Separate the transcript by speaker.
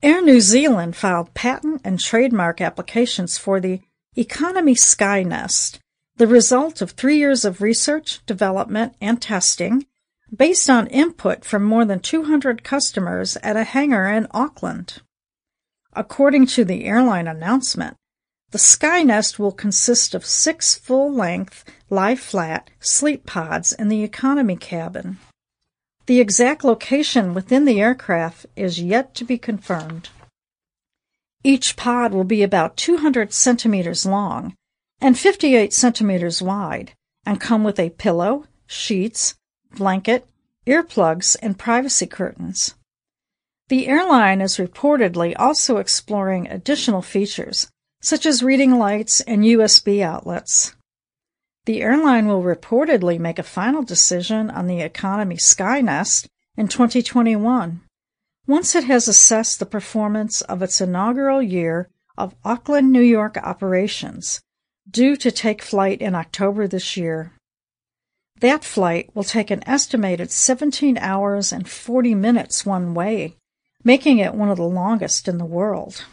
Speaker 1: Air New Zealand filed patent and trademark applications for the Economy Sky Nest, the result of three years of research, development, and testing based on input from more than 200 customers at a hangar in Auckland. According to the airline announcement, the Sky Nest will consist of six full-length, lie-flat sleep pods in the economy cabin. The exact location within the aircraft is yet to be confirmed. Each pod will be about 200 centimeters long and 58 centimeters wide and come with a pillow, sheets, blanket, earplugs, and privacy curtains. The airline is reportedly also exploring additional features, such as reading lights and USB outlets. The airline will reportedly make a final decision on the Economy Skynest in 2021, once it has assessed the performance of its inaugural year of Auckland, New York operations, due to take flight in October this year. That flight will take an estimated 17 hours and 40 minutes one way, making it one of the longest in the world.